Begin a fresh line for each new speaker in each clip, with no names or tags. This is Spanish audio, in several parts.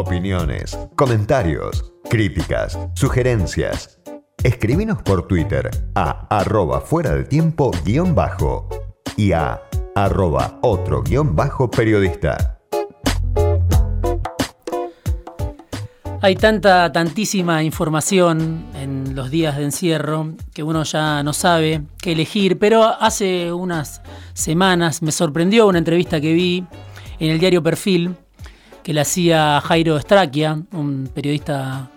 opiniones, comentarios, críticas, sugerencias. Escribinos por Twitter a arroba fuera de tiempo guion bajo y a arroba otro guion bajo periodista.
Hay tanta, tantísima información en los días de encierro que uno ya no sabe qué elegir, pero hace unas semanas me sorprendió una entrevista que vi en el diario Perfil que le hacía Jairo Straquia, un periodista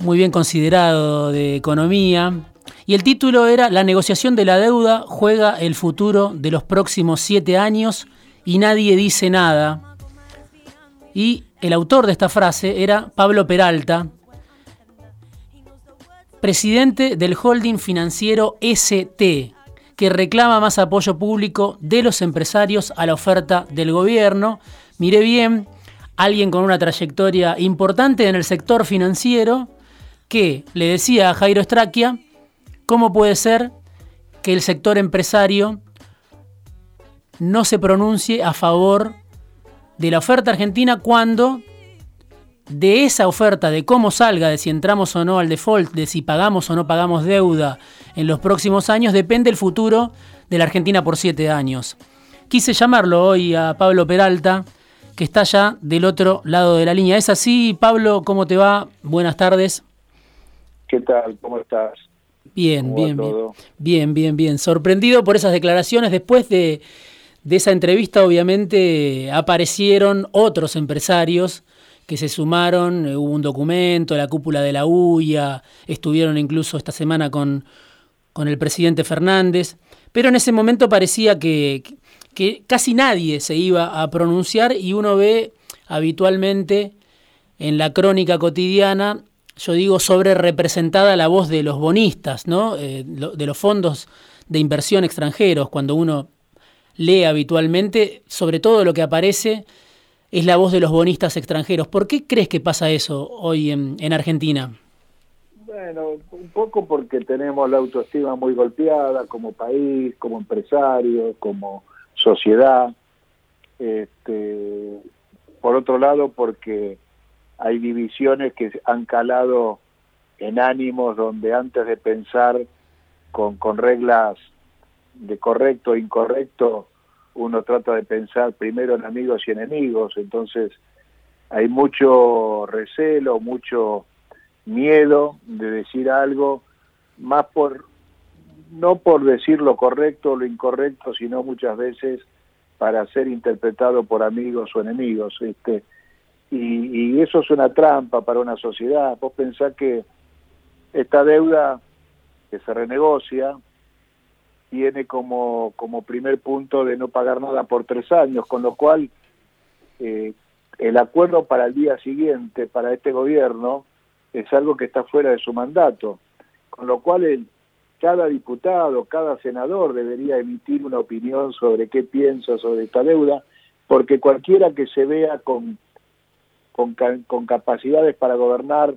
muy bien considerado de economía, y el título era La negociación de la deuda juega el futuro de los próximos siete años y nadie dice nada. Y el autor de esta frase era Pablo Peralta, presidente del holding financiero ST, que reclama más apoyo público de los empresarios a la oferta del gobierno. Mire bien, alguien con una trayectoria importante en el sector financiero que le decía a Jairo Estraquia cómo puede ser que el sector empresario no se pronuncie a favor de la oferta argentina cuando de esa oferta, de cómo salga, de si entramos o no al default, de si pagamos o no pagamos deuda en los próximos años, depende el futuro de la Argentina por siete años. Quise llamarlo hoy a Pablo Peralta, que está ya del otro lado de la línea. ¿Es así, Pablo? ¿Cómo te va? Buenas tardes.
¿Qué tal? ¿Cómo estás?
Bien, bien, bien. Bien, bien, bien. Sorprendido por esas declaraciones después de de esa entrevista obviamente aparecieron otros empresarios que se sumaron, eh, hubo un documento, la cúpula de la UIA, estuvieron incluso esta semana con, con el presidente Fernández, pero en ese momento parecía que, que casi nadie se iba a pronunciar y uno ve habitualmente en la crónica cotidiana, yo digo, sobre representada la voz de los bonistas, ¿no? Eh, de los fondos de inversión extranjeros, cuando uno lee habitualmente, sobre todo lo que aparece es la voz de los bonistas extranjeros. ¿Por qué crees que pasa eso hoy en, Argentina?
Bueno, un poco porque tenemos la autoestima muy golpeada como país, como empresario, como sociedad. Este, por otro lado, porque hay divisiones que han calado en ánimos donde antes de pensar con, con reglas de correcto e incorrecto, uno trata de pensar primero en amigos y enemigos, entonces hay mucho recelo, mucho miedo de decir algo, más por, no por decir lo correcto o lo incorrecto, sino muchas veces para ser interpretado por amigos o enemigos. Este, y, eso es una trampa para una sociedad. Vos pensás que esta deuda que se renegocia, tiene como, como primer punto de no pagar nada por tres años, con lo cual eh, el acuerdo para el día siguiente, para este gobierno, es algo que está fuera de su mandato, con lo cual el, cada diputado, cada senador debería emitir una opinión sobre qué piensa sobre esta deuda, porque cualquiera que se vea con, con, capacidades para gobernar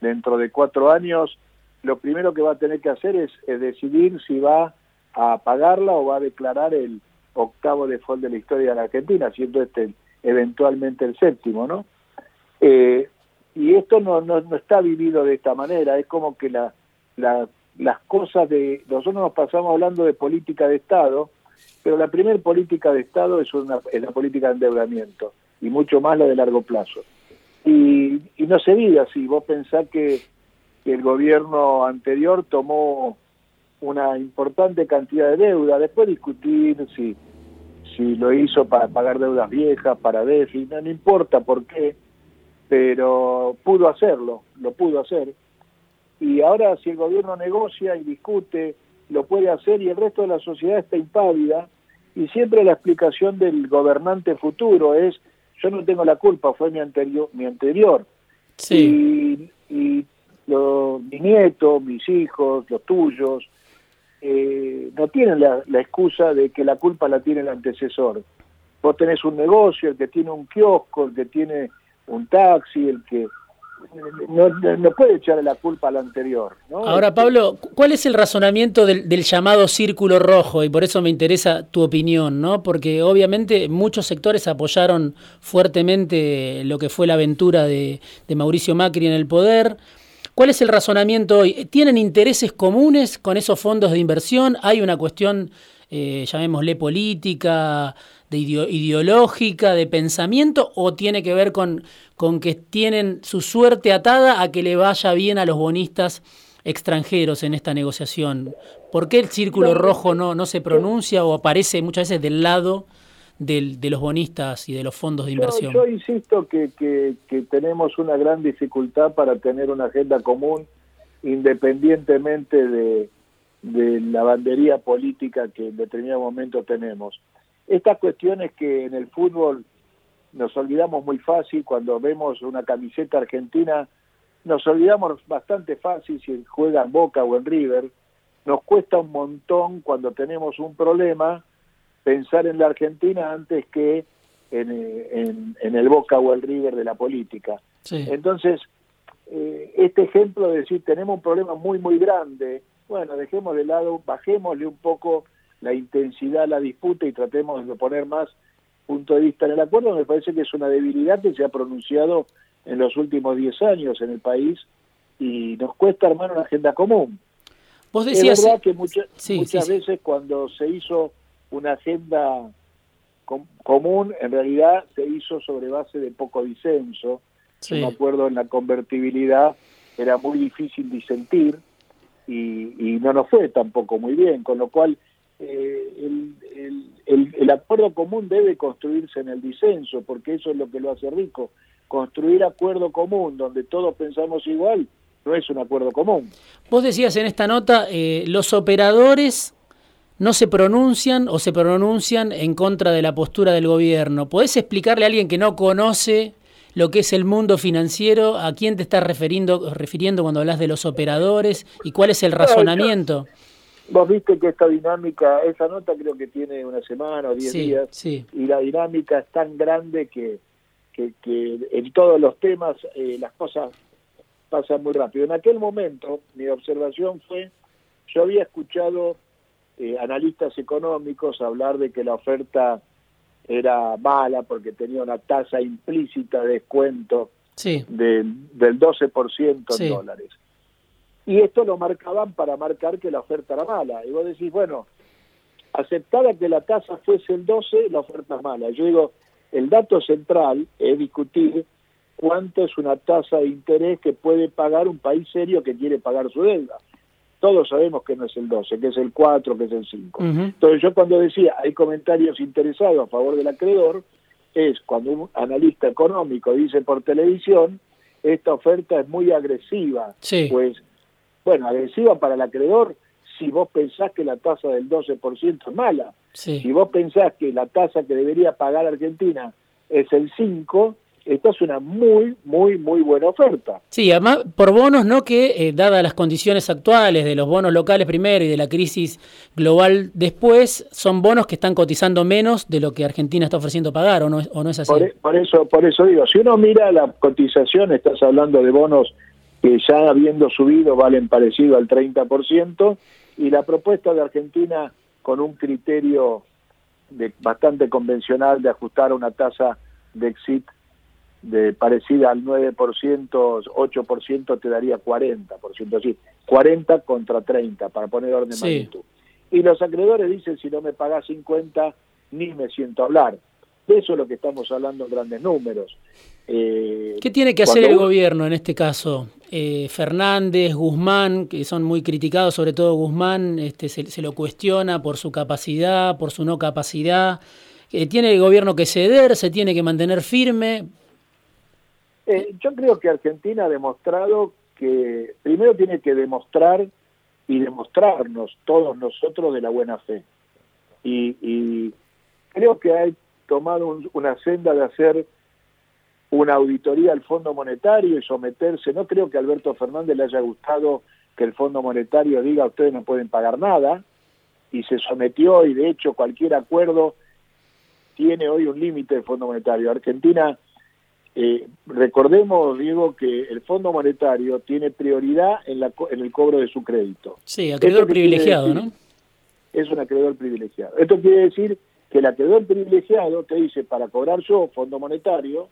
dentro de cuatro años, lo primero que va a tener que hacer es, decidir si va a pagarla o va a declarar el octavo default de la historia de la Argentina, siendo este eventualmente el séptimo, ¿no? Eh, y esto no, no, no, está vivido de esta manera, es como que la, las cosas de... Nosotros nos pasamos hablando de política de Estado, pero la primera política de Estado es, una, es la política de endeudamiento, y mucho más la de largo plazo. Y, y no se diga así, vos pensás que, el gobierno anterior tomó una importante cantidad de deuda, después discutir si, si lo hizo para pagar deudas viejas, para déficit, no, importa por qué, pero pudo hacerlo, lo pudo hacer. Y ahora si el gobierno negocia y discute, lo puede hacer y el resto de la sociedad está impávida y siempre la explicación del gobernante futuro es yo no tengo la culpa, fue mi anterior, mi anterior.
Sí.
Y, y lo, mi nieto, mis hijos, los tuyos, eh, no tienen la, excusa de que la culpa la tiene el antecesor. Vos tenés un negocio, el que tiene un kiosco, el que tiene un taxi, el que no, no, puede echarle la culpa al anterior. ¿no?
Ahora, este, Pablo, ¿cuál es el razonamiento del, del, llamado círculo rojo? Y por eso me interesa tu opinión, ¿no? Porque obviamente muchos sectores apoyaron fuertemente lo que fue la aventura de, de Mauricio Macri en el poder. ¿Cuál es el razonamiento hoy? ¿Tienen intereses comunes con esos fondos de inversión? ¿Hay una cuestión, eh, llamémosle política, de ideológica, de pensamiento, o tiene que ver con, con que tienen su suerte atada a que le vaya bien a los bonistas extranjeros en esta negociación? ¿Por qué el círculo rojo no, no se pronuncia o aparece muchas veces del lado del, de los bonistas y de los fondos de inversión?
Yo, insisto que, que, que, tenemos una gran dificultad para tener una agenda común independientemente de, de la bandería política que en determinado momento tenemos. Estas cuestiones que en el fútbol nos olvidamos muy fácil cuando vemos una camiseta argentina, nos olvidamos bastante fácil si juega en Boca o en River, nos cuesta un montón cuando tenemos un problema pensar en la Argentina antes que en, en, el Boca o el River de la política. Entonces, eh, este ejemplo de decir tenemos un problema muy, muy grande, bueno, dejemos de lado, bajémosle un poco la intensidad a la disputa y tratemos de poner más punto de vista en el acuerdo, me parece que es una debilidad que se ha pronunciado en los últimos 10 años en el país y nos cuesta armar una agenda común.
Vos decías...
Es verdad que muchas muchas veces cuando se hizo una agenda común, en realidad se hizo sobre base de poco disenso. me acuerdo en la convertibilidad era muy difícil disentir y, y no nos fue tampoco muy bien, con lo cual eh, el, el, el, acuerdo común debe construirse en el disenso, porque eso es lo que lo hace rico. Construir acuerdo común donde todos pensamos igual no es un acuerdo común.
Vos decías en esta nota, eh, los operadores no se pronuncian o se pronuncian en contra de la postura del gobierno. ¿Podés explicarle a alguien que no conoce lo que es el mundo financiero, a quién te estás refiriendo, refiriendo cuando hablas de los operadores y cuál es el razonamiento?
Vos viste que esta dinámica, esa nota creo que tiene una semana o diez días, y la dinámica es tan grande que, que, en todos los temas eh, las cosas pasan muy rápido. En aquel momento mi observación fue, yo había escuchado eh, analistas económicos hablar de que la oferta era mala porque tenía una tasa implícita de descuento del, del 12% en dólares y esto lo marcaban para marcar que la oferta era mala. Y vos decís, bueno, aceptada que la tasa fuese el 12, la oferta es mala. Yo digo, el dato central es discutir cuánto es una tasa de interés que puede pagar un país serio que quiere pagar su deuda. Todos sabemos que no es el 12, que es el 4, que es el 5. Entonces yo cuando decía hay comentarios interesados a favor del acreedor, es cuando un analista económico dice por televisión, esta oferta es muy agresiva, pues bueno, agresiva para el acreedor si vos pensás que la tasa del 12% es mala. Si vos pensás que la tasa que debería pagar Argentina es el 5, esta es una muy, muy, muy buena oferta.
Sí, además por bonos, ¿no? Que, eh, dadas las condiciones actuales de los bonos locales primero y de la crisis global después, son bonos que están cotizando menos de lo que Argentina está ofreciendo pagar, ¿o no, o no es así?
Por, e, por, eso, por eso digo, si uno mira la cotización, estás hablando de bonos que ya habiendo subido valen parecido al 30%, y la propuesta de Argentina con un criterio de, bastante convencional de ajustar una tasa de exit de parecida al 9%, 8% te daría 40%, así, 40 contra 30 para poner orden de magnitud. Y los acreedores dicen, si no me pagas 50, ni me siento a hablar. De eso es lo que estamos hablando en grandes números.
Eh, ¿Qué tiene que hacer el gobierno en este caso? Eh, Fernández, Guzmán, que son muy criticados, sobre todo Guzmán, este, se, lo cuestiona por su capacidad, por su no capacidad. Eh, ¿Tiene el gobierno que ceder? ¿Se tiene que mantener firme?
yo creo que Argentina ha demostrado que primero tiene que demostrar y demostrarnos todos nosotros de la buena fe. Y, creo que hay tomado una senda de hacer una auditoría al Fondo Monetario y someterse. No creo que a Alberto Fernández le haya gustado que el Fondo Monetario diga ustedes no pueden pagar nada y se sometió y de hecho cualquier acuerdo tiene hoy un límite del Fondo Monetario. Argentina Eh, recordemos, Diego, que el Fondo Monetario tiene prioridad en, la, en el cobro de su crédito.
Sí, acreedor privilegiado, ¿no?
Es un acreedor privilegiado. Esto quiere decir que el acreedor privilegiado te dice, para cobrar yo, Fondo Monetario,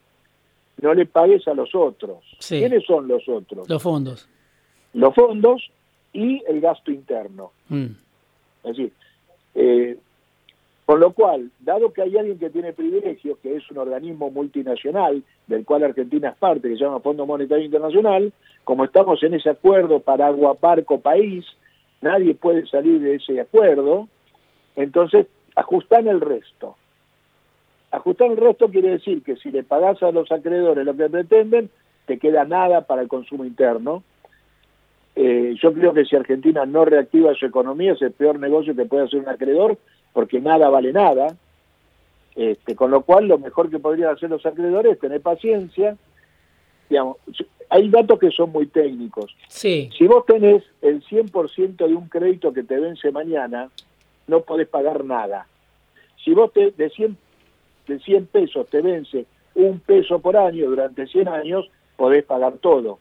no le pagues a los otros. ¿Quiénes son los otros?
Los fondos.
Los fondos y el gasto interno. Mm. Es decir, eh, con lo cual, dado que hay alguien que tiene privilegios, que es un organismo multinacional, del cual Argentina es parte, que se llama Fondo Monetario Internacional, como estamos en ese acuerdo para Aguaparco País, nadie puede salir de ese acuerdo, entonces ajustan el resto. Ajustar el resto quiere decir que si le pagás a los acreedores lo que pretenden, te queda nada para el consumo interno. Eh, yo creo que si Argentina no reactiva su economía es el peor negocio que puede hacer un acreedor porque nada vale nada. Este, con lo cual lo mejor que podrían hacer los acreedores es tener paciencia. Digamos, hay datos que son muy técnicos.
Sí.
Si vos tenés el 100% de un crédito que te vence mañana, no podés pagar nada. Si vos te, de 100 de 100 pesos te vence un peso por año durante 100 años, podés pagar todo.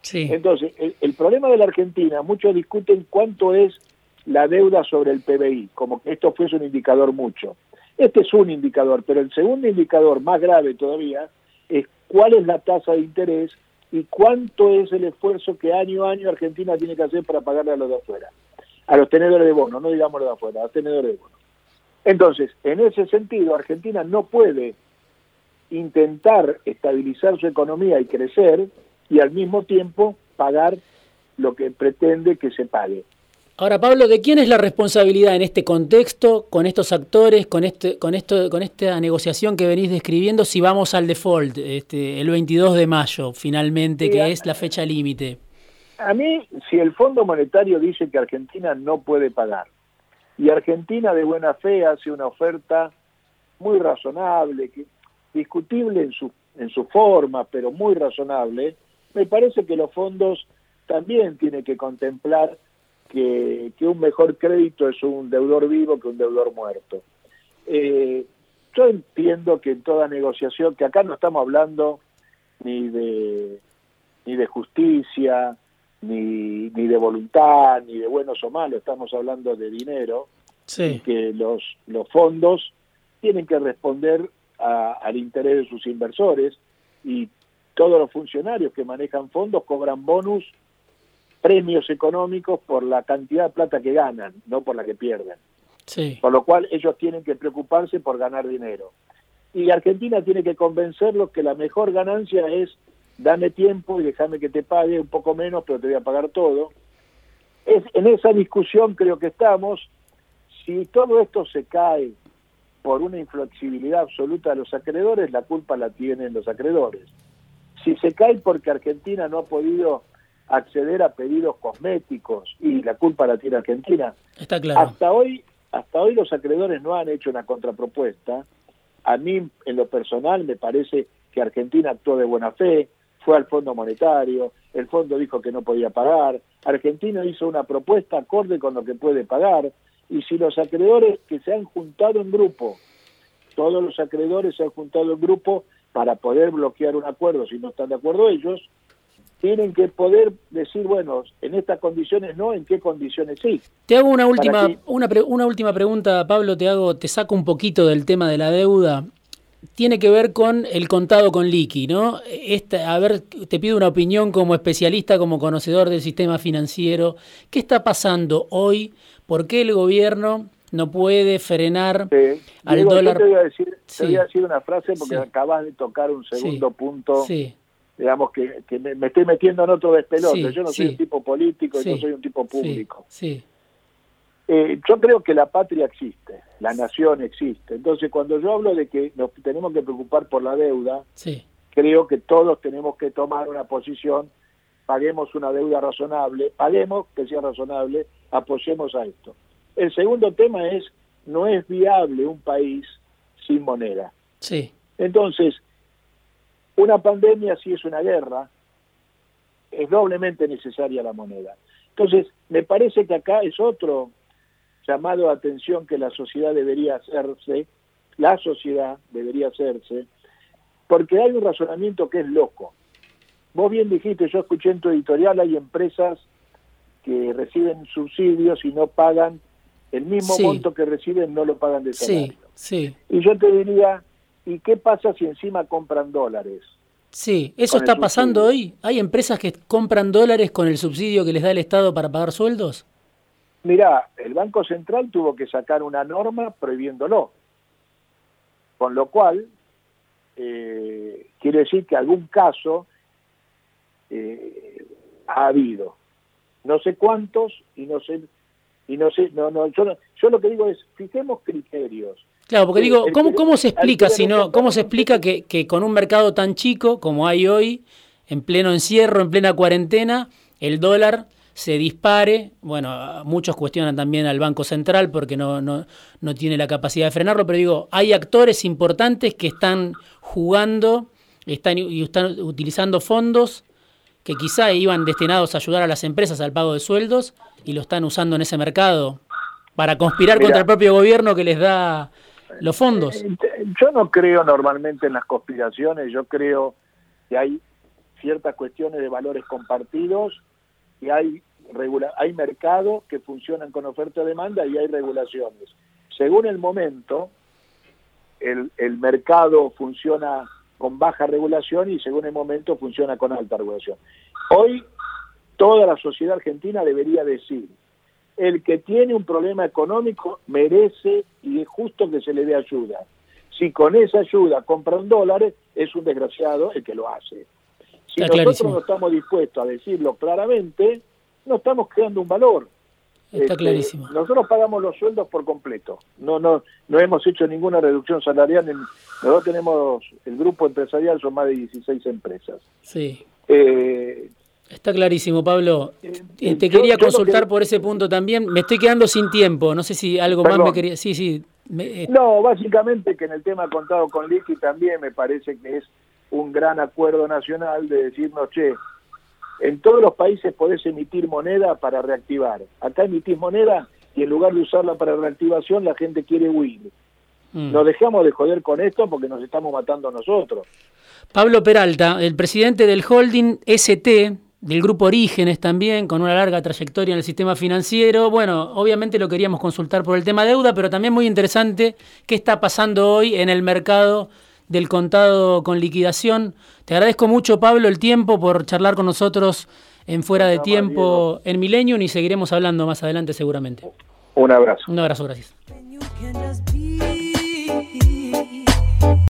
Sí.
Entonces, el, problema de la Argentina, muchos discuten cuánto es la deuda sobre el PBI, como que esto fuese un indicador mucho. Este es un indicador, pero el segundo indicador, más grave todavía, es cuál es la tasa de interés y cuánto es el esfuerzo que año a año Argentina tiene que hacer para pagarle a los de afuera, a los tenedores de bonos, no digamos los de afuera, a los tenedores de bonos. Entonces, en ese sentido, Argentina no puede intentar estabilizar su economía y crecer y al mismo tiempo pagar lo que pretende que se pague.
Ahora, Pablo, ¿de quién es la responsabilidad en este contexto, con estos actores, con este, con esto, con esta negociación que venís describiendo, si vamos al default, este, el 22 de mayo, finalmente, que es la fecha límite?
A mí, si el Fondo Monetario dice que Argentina no puede pagar, y Argentina de buena fe hace una oferta muy razonable, que, discutible en su, en su forma, pero muy razonable, me parece que los fondos también tienen que contemplar que, un mejor crédito es un deudor vivo que un deudor muerto. Eh, yo entiendo que en toda negociación, que acá no estamos hablando ni de, ni de justicia, ni, ni de voluntad, ni de buenos o malos, estamos hablando de dinero,
sí.
que los, los fondos tienen que responder al interés de sus inversores y todos los funcionarios que manejan fondos cobran bonus, premios económicos por la cantidad de plata que ganan, no por la que pierden.
Sí.
Por lo cual ellos tienen que preocuparse por ganar dinero. Y Argentina tiene que convencerlos que la mejor ganancia es dame tiempo y déjame que te pague un poco menos, pero te voy a pagar todo. Es, en esa discusión creo que estamos. Si todo esto se cae por una inflexibilidad absoluta de los acreedores, la culpa la tienen los acreedores. Si se cae porque Argentina no ha podido acceder a pedidos cosméticos y la culpa la tiene Argentina,
Está claro.
hasta hoy hasta hoy los acreedores no han hecho una contrapropuesta. A mí, en lo personal, me parece que Argentina actuó de buena fe, fue al Fondo Monetario, el fondo dijo que no podía pagar, Argentina hizo una propuesta acorde con lo que puede pagar, y si los acreedores que se han juntado en grupo, todos los acreedores se han juntado en grupo para poder bloquear un acuerdo, si no están de acuerdo ellos, tienen que poder decir, bueno, en estas condiciones no, en qué condiciones sí.
Te hago una última, una, una última pregunta, Pablo, te hago, te saco un poquito del tema de la deuda tiene que ver con el contado con liqui, ¿no? Esta, a ver, te pido una opinión como especialista, como conocedor del sistema financiero. ¿Qué está pasando hoy? ¿Por qué el gobierno no puede frenar al dólar?
te voy a decir, te voy a decir una frase porque acabas de tocar un segundo punto. Digamos que, que me, estoy metiendo en otro despelote. Yo no soy un tipo político y no soy un tipo público.
Sí.
Eh, yo creo que la patria existe, la nación existe. Entonces, cuando yo hablo de que nos tenemos que preocupar por la deuda, creo que todos tenemos que tomar una posición, paguemos una deuda razonable, paguemos que sea razonable, apoyemos a esto. El segundo tema es, no es viable un país sin moneda.
Sí.
Entonces, una pandemia sí es una guerra, es doblemente necesaria la moneda. Entonces, me parece que acá es otro llamado a atención que la sociedad debería hacerse, la sociedad debería hacerse, porque hay un razonamiento que es loco. Vos bien dijiste, yo escuché en tu editorial, hay empresas que reciben subsidios y no pagan el mismo monto que reciben, no lo pagan de salario.
Sí, sí.
Y yo te diría, ¿y qué pasa si encima compran dólares?
Sí, eso está pasando hoy. ¿Hay empresas que compran dólares con el subsidio que les da el Estado para pagar sueldos?
Mirá, el Banco Central tuvo que sacar una norma prohibiéndolo. Con lo cual, eh, quiere decir que algún caso eh, ha habido. No sé cuántos y no sé y no sé, no, no, yo, yo lo que digo es, fijemos criterios.
Claro, porque digo, ¿cómo, cómo se explica si no, cómo se explica que, que con un mercado tan chico como hay hoy, en pleno encierro, en plena cuarentena, el dólar se dispare. Bueno, muchos cuestionan también al Banco Central porque no, no, no, tiene la capacidad de frenarlo, pero digo, hay actores importantes que están jugando están, y están utilizando fondos que quizá iban destinados a ayudar a las empresas al pago de sueldos y lo están usando en ese mercado para conspirar contra el propio gobierno que les da los fondos. Eh,
yo no creo normalmente en las conspiraciones, yo creo que hay ciertas cuestiones de valores compartidos y hay hay mercados que funcionan con oferta-demanda y hay regulaciones. Según el momento, el, el mercado funciona con baja regulación y según el momento funciona con alta regulación. Hoy toda la sociedad argentina debería decir, el que tiene un problema económico merece y es justo que se le dé ayuda. Si con esa ayuda compran dólares, es un desgraciado el que lo hace. Si nosotros no estamos dispuestos a decirlo claramente, no estamos creando un valor.
Está este, clarísimo.
Nosotros pagamos los sueldos por completo. No, no, no hemos hecho ninguna reducción salarial. nosotros tenemos, el grupo empresarial son más de 16 empresas.
Sí. Eh, Está clarísimo, Pablo. Eh, eh, te quería consultar por ese punto también. Me estoy quedando sin tiempo. No sé si algo más me quería. Sí, sí.
No, básicamente que en el tema contado con Liqui también me parece que es un gran acuerdo nacional de decirnos, che, en todos los países podés emitir moneda para reactivar. Acá emitís moneda y en lugar de usarla para reactivación, la gente quiere huir. Mm. Nos dejamos de joder con esto porque nos estamos matando nosotros.
Pablo Peralta, el presidente del holding ST, del grupo Orígenes también, con una larga trayectoria en el sistema financiero. Bueno, obviamente lo queríamos consultar por el tema deuda, pero también muy interesante qué está pasando hoy en el mercado del contado con liquidación. Te agradezco mucho, Pablo, el tiempo por charlar con nosotros en Fuera de Tiempo en Millennium y seguiremos hablando más adelante seguramente.
Un abrazo.
Un abrazo, gracias.